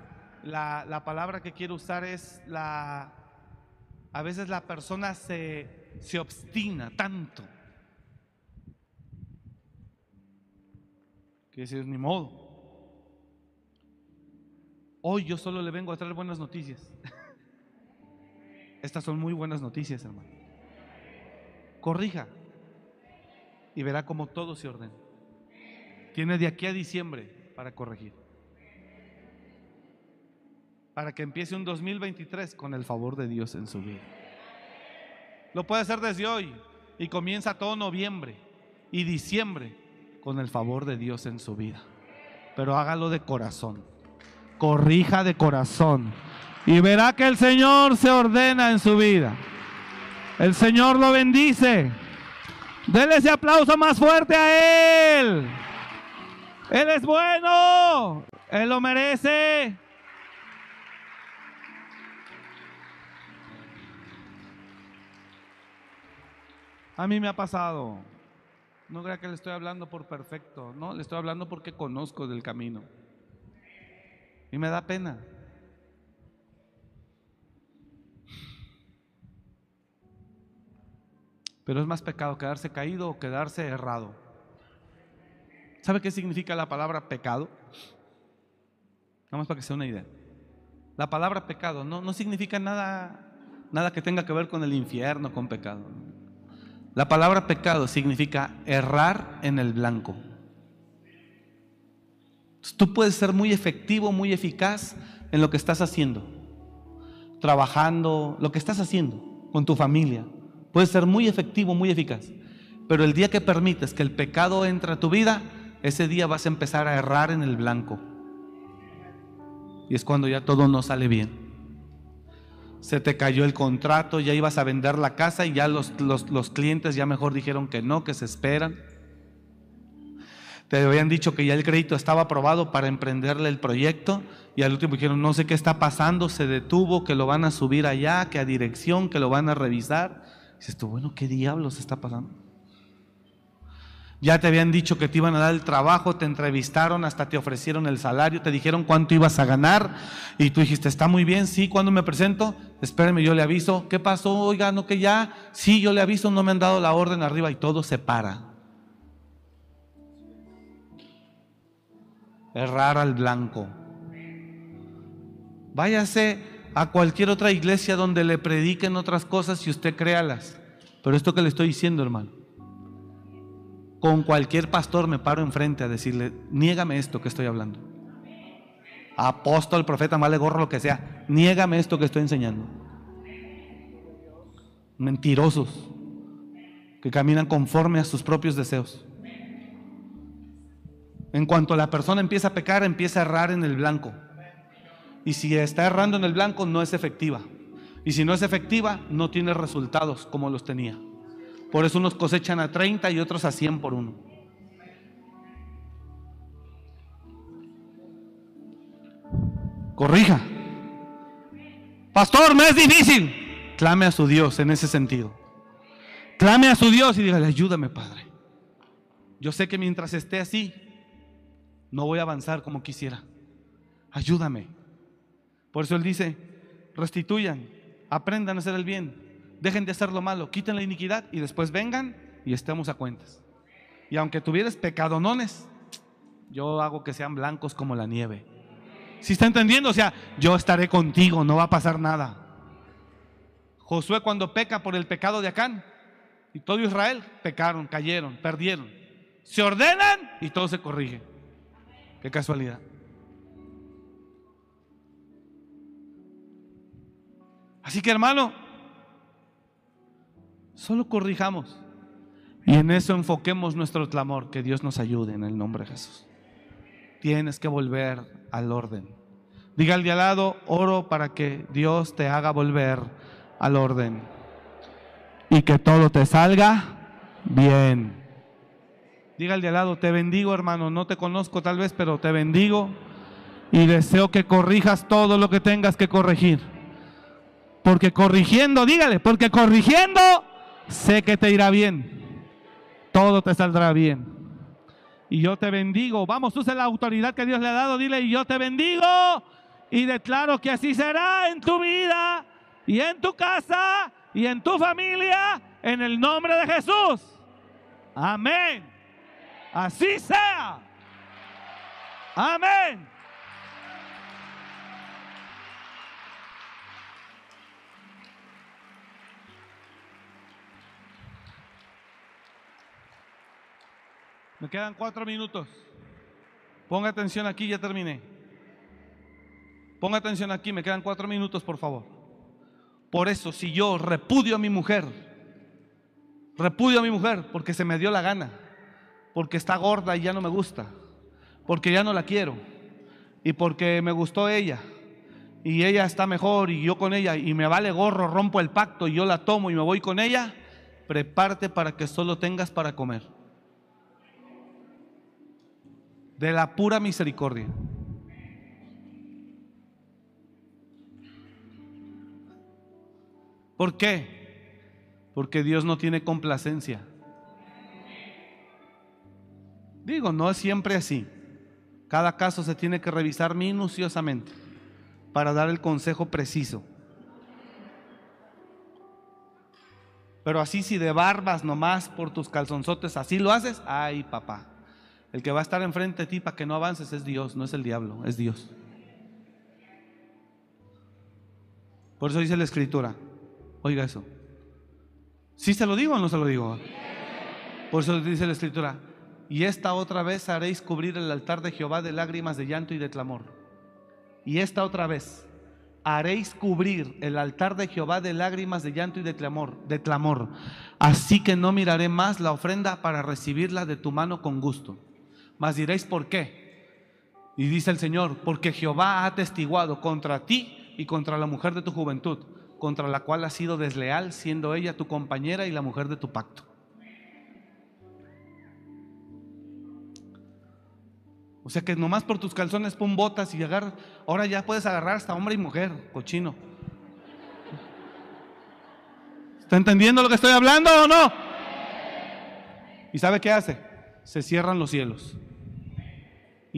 La, palabra que quiero usar es la... A veces la persona se, se obstina tanto. Que decir, ni modo. Hoy yo solo le vengo a traer buenas noticias. Estas son muy buenas noticias, hermano. Corrija y verá cómo todo se ordena. Tiene de aquí a diciembre para corregir para que empiece un 2023 con el favor de Dios en su vida. Lo puede hacer desde hoy y comienza todo noviembre y diciembre con el favor de Dios en su vida. Pero hágalo de corazón. Corrija de corazón. Y verá que el Señor se ordena en su vida. El Señor lo bendice. Dele ese aplauso más fuerte a Él. Él es bueno. Él lo merece. A mí me ha pasado. No crea que le estoy hablando por perfecto, no, le estoy hablando porque conozco del camino. Y me da pena. Pero es más pecado quedarse caído o quedarse errado. ¿Sabe qué significa la palabra pecado? Vamos para que sea una idea. La palabra pecado no, no significa nada, nada que tenga que ver con el infierno, con pecado. La palabra pecado significa errar en el blanco. Tú puedes ser muy efectivo, muy eficaz en lo que estás haciendo, trabajando, lo que estás haciendo con tu familia. Puedes ser muy efectivo, muy eficaz. Pero el día que permites que el pecado entre a tu vida, ese día vas a empezar a errar en el blanco. Y es cuando ya todo no sale bien se te cayó el contrato, ya ibas a vender la casa y ya los, los, clientes ya mejor dijeron que no, que se esperan. Te habían dicho que ya el crédito estaba aprobado para emprenderle el proyecto y al último dijeron, no sé qué está pasando, se detuvo, que lo van a subir allá, que a dirección, que lo van a revisar. Dices tú, bueno, ¿qué diablos está pasando? Ya te habían dicho que te iban a dar el trabajo, te entrevistaron, hasta te ofrecieron el salario, te dijeron cuánto ibas a ganar y tú dijiste, está muy bien, sí, ¿cuándo me presento? Espéreme, yo le aviso. ¿Qué pasó? Oiga, no que ya, sí, yo le aviso, no me han dado la orden arriba y todo se para. Errar al blanco. Váyase a cualquier otra iglesia donde le prediquen otras cosas y usted créalas. Pero esto que le estoy diciendo, hermano, con cualquier pastor me paro enfrente a decirle, niégame esto que estoy hablando. Apóstol, profeta, male gorro, lo que sea, niégame esto que estoy enseñando. Mentirosos, que caminan conforme a sus propios deseos. En cuanto la persona empieza a pecar, empieza a errar en el blanco. Y si está errando en el blanco, no es efectiva. Y si no es efectiva, no tiene resultados como los tenía. Por eso unos cosechan a 30 y otros a 100 por uno. Corrija. Pastor, me es difícil. Clame a su Dios en ese sentido. Clame a su Dios y dígale, ayúdame, Padre. Yo sé que mientras esté así, no voy a avanzar como quisiera. Ayúdame. Por eso Él dice, restituyan, aprendan a hacer el bien, dejen de hacer lo malo, quiten la iniquidad y después vengan y estemos a cuentas. Y aunque tuvieras pecadonones, yo hago que sean blancos como la nieve. Si está entendiendo? O sea, yo estaré contigo, no va a pasar nada. Josué cuando peca por el pecado de Acán y todo Israel pecaron, cayeron, perdieron. Se ordenan y todo se corrige. Qué casualidad. Así que hermano, Solo corrijamos. Y en eso enfoquemos nuestro clamor. Que Dios nos ayude en el nombre de Jesús. Tienes que volver al orden. Diga al de al lado, oro para que Dios te haga volver al orden. Y que todo te salga bien. Diga al de al lado, te bendigo hermano, no te conozco tal vez, pero te bendigo y deseo que corrijas todo lo que tengas que corregir. Porque corrigiendo, dígale, porque corrigiendo sé que te irá bien, todo te saldrá bien. Y yo te bendigo. Vamos, use la autoridad que Dios le ha dado. Dile, y yo te bendigo. Y declaro que así será en tu vida y en tu casa y en tu familia. En el nombre de Jesús. Amén. Así sea. Amén. Me quedan cuatro minutos. Ponga atención aquí, ya terminé. Ponga atención aquí, me quedan cuatro minutos, por favor. Por eso, si yo repudio a mi mujer, repudio a mi mujer porque se me dio la gana, porque está gorda y ya no me gusta, porque ya no la quiero, y porque me gustó ella, y ella está mejor y yo con ella, y me vale gorro, rompo el pacto y yo la tomo y me voy con ella, prepárate para que solo tengas para comer de la pura misericordia. ¿Por qué? Porque Dios no tiene complacencia. Digo, no es siempre así. Cada caso se tiene que revisar minuciosamente para dar el consejo preciso. Pero así si de barbas nomás por tus calzonzotes, así lo haces, ay papá. El que va a estar enfrente de ti para que no avances es Dios, no es el diablo, es Dios. Por eso dice la escritura, oiga eso. ¿Sí se lo digo o no se lo digo? Por eso dice la escritura, y esta otra vez haréis cubrir el altar de Jehová de lágrimas, de llanto y de clamor. Y esta otra vez haréis cubrir el altar de Jehová de lágrimas, de llanto y de clamor, de clamor. Así que no miraré más la ofrenda para recibirla de tu mano con gusto. Mas diréis, ¿por qué? Y dice el Señor, porque Jehová ha testiguado contra ti y contra la mujer de tu juventud, contra la cual has sido desleal, siendo ella tu compañera y la mujer de tu pacto. O sea que nomás por tus calzones pon botas y agarra. Ahora ya puedes agarrar hasta hombre y mujer, cochino. ¿Está entendiendo lo que estoy hablando o no? ¿Y sabe qué hace? Se cierran los cielos.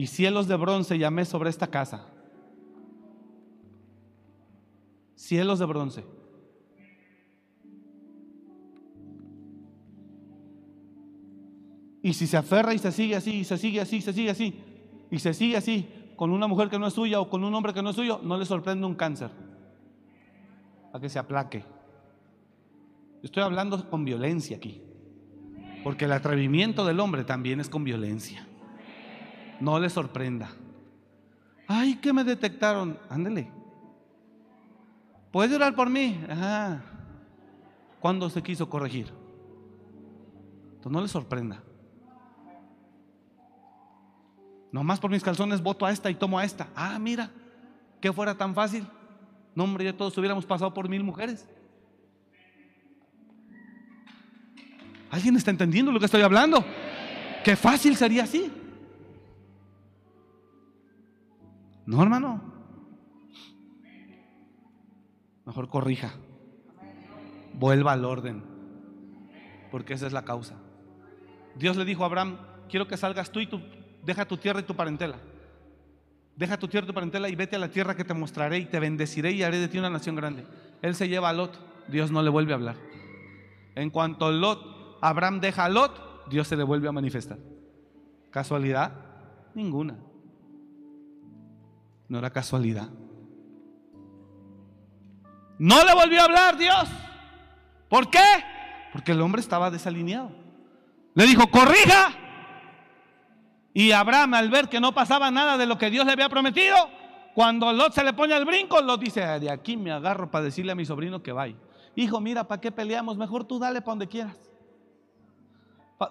Y cielos de bronce llamé sobre esta casa. Cielos de bronce. Y si se aferra y se sigue así, y se sigue así, se sigue así, y se sigue así, con una mujer que no es suya o con un hombre que no es suyo, no le sorprende un cáncer. A que se aplaque. Estoy hablando con violencia aquí. Porque el atrevimiento del hombre también es con violencia. No le sorprenda. Ay, que me detectaron. Ándele. ¿Puedes orar por mí? Ajá. ¿Cuándo se quiso corregir? Entonces no le sorprenda. Nomás por mis calzones voto a esta y tomo a esta. Ah, mira, que fuera tan fácil. No, hombre, ya todos hubiéramos pasado por mil mujeres. ¿Alguien está entendiendo lo que estoy hablando? Qué fácil sería así. No, hermano. Mejor corrija. Vuelva al orden. Porque esa es la causa. Dios le dijo a Abraham, quiero que salgas tú y tú deja tu tierra y tu parentela. Deja tu tierra y tu parentela y vete a la tierra que te mostraré y te bendeciré y haré de ti una nación grande. Él se lleva a Lot, Dios no le vuelve a hablar. En cuanto Lot, Abraham deja a Lot, Dios se le vuelve a manifestar. ¿Casualidad? Ninguna. No era casualidad. No le volvió a hablar Dios. ¿Por qué? Porque el hombre estaba desalineado. Le dijo, corrija. Y Abraham, al ver que no pasaba nada de lo que Dios le había prometido, cuando Lot se le pone al brinco, Lot dice, de aquí me agarro para decirle a mi sobrino que vaya. Hijo, mira, ¿para qué peleamos? Mejor tú dale para donde quieras.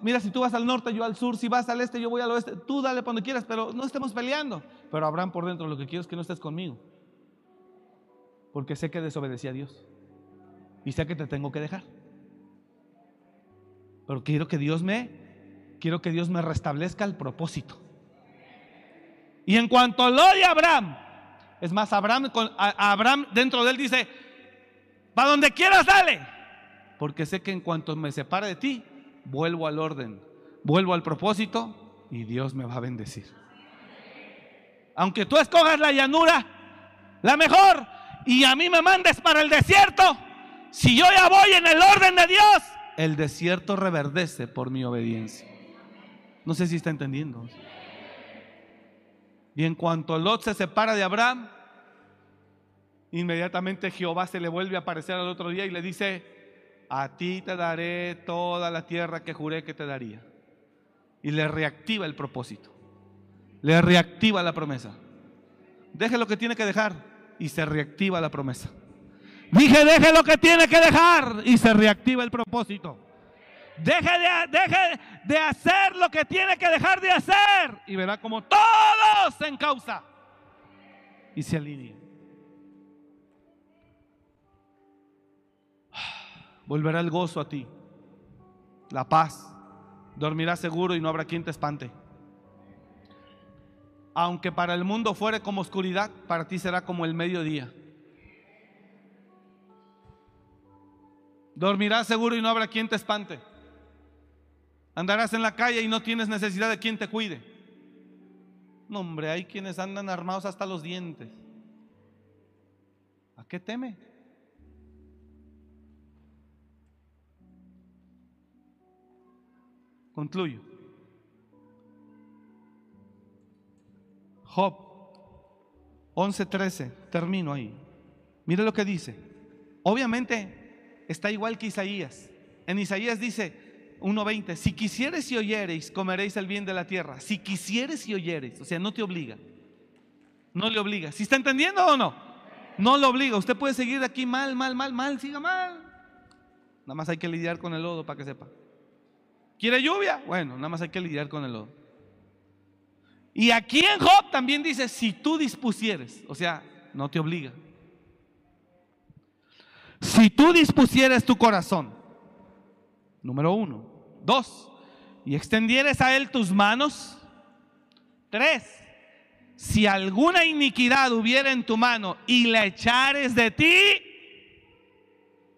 Mira, si tú vas al norte, yo al sur, si vas al este, yo voy al oeste, tú dale donde quieras, pero no estemos peleando. Pero Abraham por dentro lo que quiero es que no estés conmigo. Porque sé que desobedecí a Dios. Y sé que te tengo que dejar. Pero quiero que Dios me quiero que Dios me restablezca el propósito. Y en cuanto lo de Abraham, es más, Abraham, Abraham dentro de él dice, para donde quieras dale, porque sé que en cuanto me separe de ti, vuelvo al orden, vuelvo al propósito y Dios me va a bendecir. Aunque tú escogas la llanura, la mejor, y a mí me mandes para el desierto, si yo ya voy en el orden de Dios, el desierto reverdece por mi obediencia. No sé si está entendiendo. Y en cuanto Lot se separa de Abraham, inmediatamente Jehová se le vuelve a aparecer al otro día y le dice, a ti te daré toda la tierra que juré que te daría. Y le reactiva el propósito. Le reactiva la promesa. Deje lo que tiene que dejar y se reactiva la promesa. Dije, deje lo que tiene que dejar y se reactiva el propósito. Deje de, de hacer lo que tiene que dejar de hacer. Y verá como todos se encausa y se alinea. Volverá el gozo a ti, la paz. Dormirás seguro y no habrá quien te espante. Aunque para el mundo fuere como oscuridad, para ti será como el mediodía. Dormirás seguro y no habrá quien te espante. Andarás en la calle y no tienes necesidad de quien te cuide. No, hombre, hay quienes andan armados hasta los dientes. ¿A qué teme? Concluyo. Job 11:13, termino ahí. Mire lo que dice. Obviamente está igual que Isaías. En Isaías dice, 1.20, si quisieres y oyereis, comeréis el bien de la tierra. Si quisieres y oyereis, o sea, no te obliga. No le obliga. ¿Si está entendiendo o no? No lo obliga. Usted puede seguir aquí mal, mal, mal, mal, siga mal. Nada más hay que lidiar con el lodo para que sepa. ¿Quiere lluvia? Bueno, nada más hay que lidiar con el lodo. Y aquí en Job también dice, si tú dispusieres, o sea, no te obliga. Si tú dispusieres tu corazón Número uno. Dos, y extendieres a Él tus manos, Tres, si alguna iniquidad hubiera en tu mano y la echares de ti.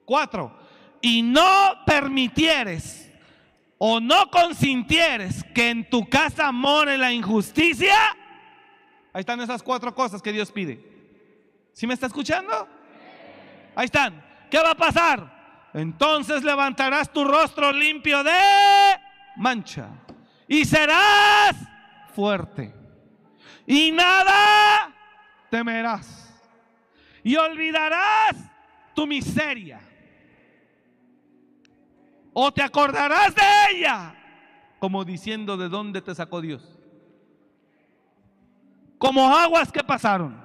Cuatro, y no permitieres o no consintieres que en tu casa more la injusticia. Ahí están esas cuatro cosas que Dios pide. ¿Sí me está escuchando? Ahí están. ¿Qué va a pasar? Entonces levantarás tu rostro limpio de mancha y serás fuerte. Y nada temerás. Y olvidarás tu miseria. O te acordarás de ella, como diciendo de dónde te sacó Dios. Como aguas que pasaron.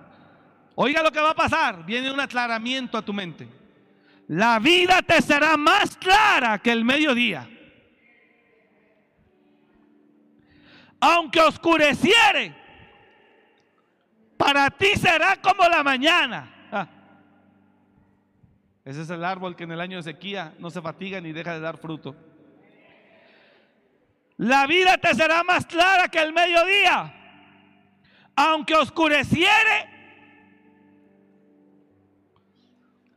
Oiga lo que va a pasar. Viene un aclaramiento a tu mente. La vida te será más clara que el mediodía. Aunque oscureciere, para ti será como la mañana. Ese es el árbol que en el año de sequía no se fatiga ni deja de dar fruto. La vida te será más clara que el mediodía. Aunque oscureciere,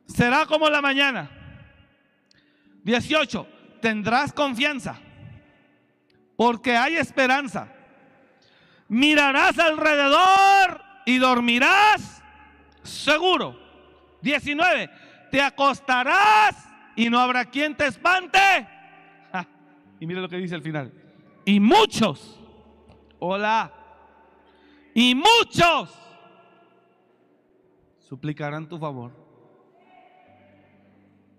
será como la mañana. 18. Tendrás confianza, porque hay esperanza. Mirarás alrededor y dormirás seguro. 19. Te acostarás y no habrá quien te espante. y mire lo que dice al final. Y muchos, hola, y muchos suplicarán tu favor.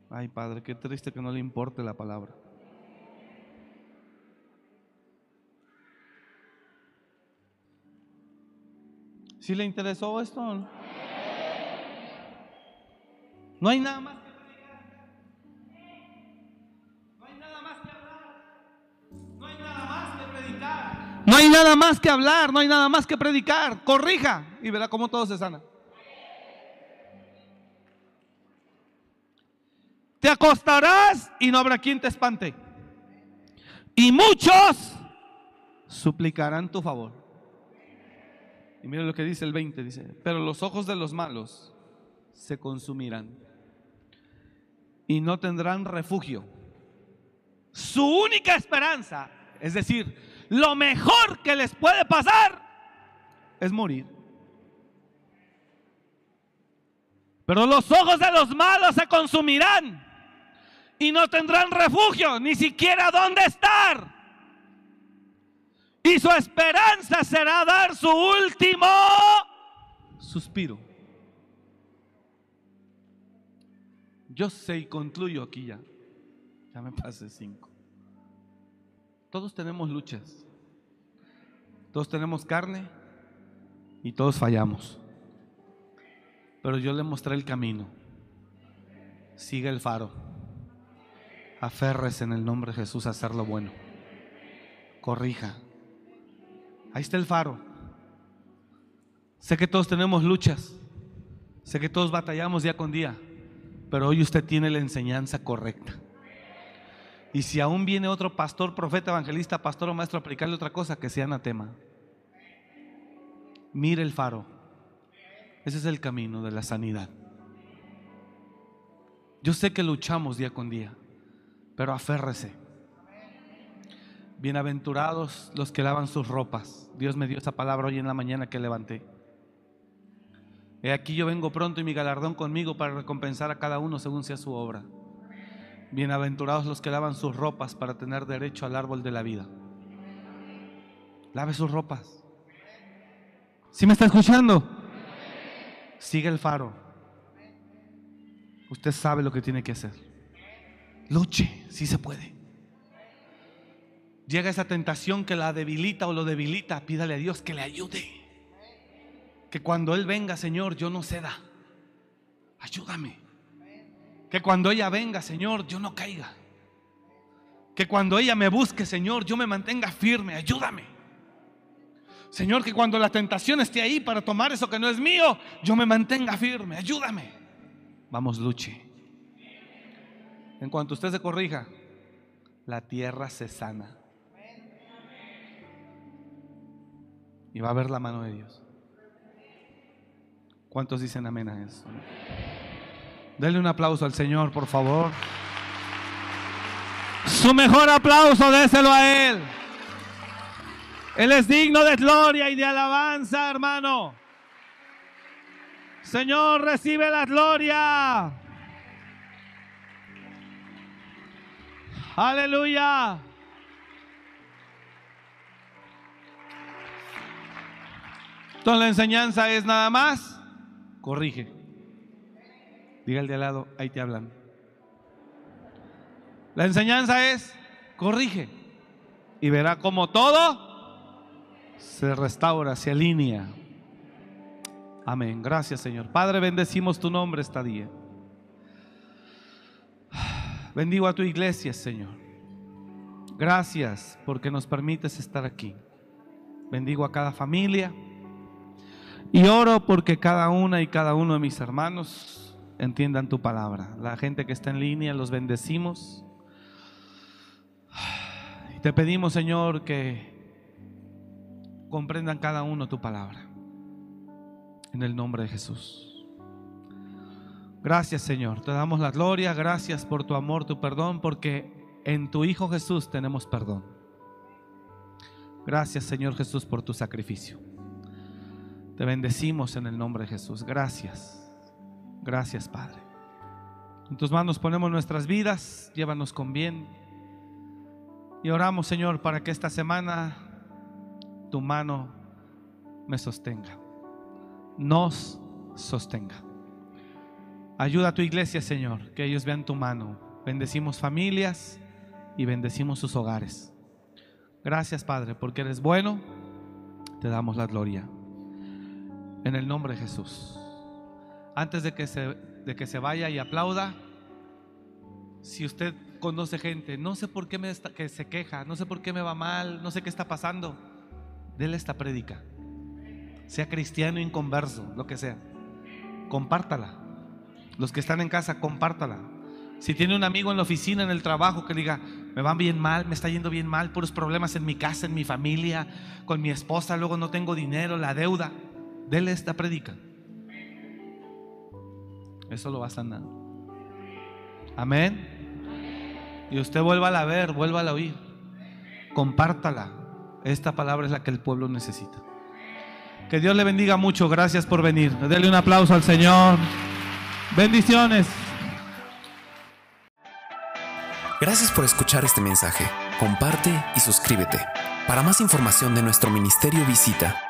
Ay, Padre, qué triste que no le importe la palabra. ¿Sí le interesó esto? No hay nada más que predicar. No hay nada más que hablar. No hay nada más que predicar. No hay nada más que hablar, no hay nada más que predicar. Corrija y verá cómo todo se sana. Te acostarás y no habrá quien te espante. Y muchos suplicarán tu favor. Y mira lo que dice el 20, dice, pero los ojos de los malos se consumirán y no tendrán refugio. Su única esperanza, es decir, lo mejor que les puede pasar es morir. Pero los ojos de los malos se consumirán y no tendrán refugio, ni siquiera dónde estar. Y su esperanza será dar su último suspiro. Yo sé y concluyo aquí ya. Ya me pasé cinco. Todos tenemos luchas. Todos tenemos carne y todos fallamos. Pero yo le mostré el camino. Sigue el faro. Aferres en el nombre de Jesús a hacer lo bueno. Corrija. Ahí está el faro. Sé que todos tenemos luchas. Sé que todos batallamos día con día. Pero hoy usted tiene la enseñanza correcta. Y si aún viene otro pastor, profeta, evangelista, pastor o maestro a aplicarle otra cosa, que sea anatema. Mire el faro. Ese es el camino de la sanidad. Yo sé que luchamos día con día pero aférrese. Bienaventurados los que lavan sus ropas. Dios me dio esa palabra hoy en la mañana que levanté. He aquí yo vengo pronto y mi galardón conmigo para recompensar a cada uno según sea su obra. Bienaventurados los que lavan sus ropas para tener derecho al árbol de la vida. Lave sus ropas. ¿Sí me está escuchando? Sigue el faro. Usted sabe lo que tiene que hacer. Luche, si se puede. Llega esa tentación que la debilita o lo debilita, pídale a Dios que le ayude. Que cuando Él venga, Señor, yo no ceda. Ayúdame. Que cuando ella venga, Señor, yo no caiga. Que cuando ella me busque, Señor, yo me mantenga firme. Ayúdame. Señor, que cuando la tentación esté ahí para tomar eso que no es mío, yo me mantenga firme. Ayúdame. Vamos, luche. En cuanto usted se corrija, la tierra se sana. Y va a ver la mano de Dios. ¿Cuántos dicen amén a eso? Denle un aplauso al Señor, por favor. Su mejor aplauso, déselo a Él. Él es digno de gloria y de alabanza, hermano. Señor, recibe la gloria. Aleluya. Entonces la enseñanza es nada más, corrige. Diga el de al lado, ahí te hablan. La enseñanza es, corrige. Y verá como todo se restaura, se alinea. Amén. Gracias Señor. Padre, bendecimos tu nombre esta día. Bendigo a tu iglesia, Señor. Gracias porque nos permites estar aquí. Bendigo a cada familia. Y oro porque cada una y cada uno de mis hermanos entiendan tu palabra. La gente que está en línea, los bendecimos. Y te pedimos, Señor, que comprendan cada uno tu palabra. En el nombre de Jesús. Gracias Señor, te damos la gloria, gracias por tu amor, tu perdón, porque en tu Hijo Jesús tenemos perdón. Gracias Señor Jesús por tu sacrificio. Te bendecimos en el nombre de Jesús. Gracias. Gracias Padre. En tus manos ponemos nuestras vidas, llévanos con bien. Y oramos Señor para que esta semana tu mano me sostenga. Nos sostenga. Ayuda a tu iglesia, Señor, que ellos vean tu mano. Bendecimos familias y bendecimos sus hogares. Gracias, Padre, porque eres bueno. Te damos la gloria. En el nombre de Jesús. Antes de que se, de que se vaya y aplauda, si usted conoce gente, no sé por qué me que se queja, no sé por qué me va mal, no sé qué está pasando, déle esta prédica. Sea cristiano, inconverso, lo que sea. Compártala. Los que están en casa, compártala. Si tiene un amigo en la oficina, en el trabajo, que diga, me van bien mal, me está yendo bien mal, puros problemas en mi casa, en mi familia, con mi esposa, luego no tengo dinero, la deuda, dele esta predica. Eso lo va a sanar. Amén. Y usted vuelva a ver, vuelva a oír. Compártala. Esta palabra es la que el pueblo necesita. Que Dios le bendiga mucho. Gracias por venir. Dele un aplauso al Señor. Bendiciones. Gracias por escuchar este mensaje. Comparte y suscríbete. Para más información de nuestro ministerio visita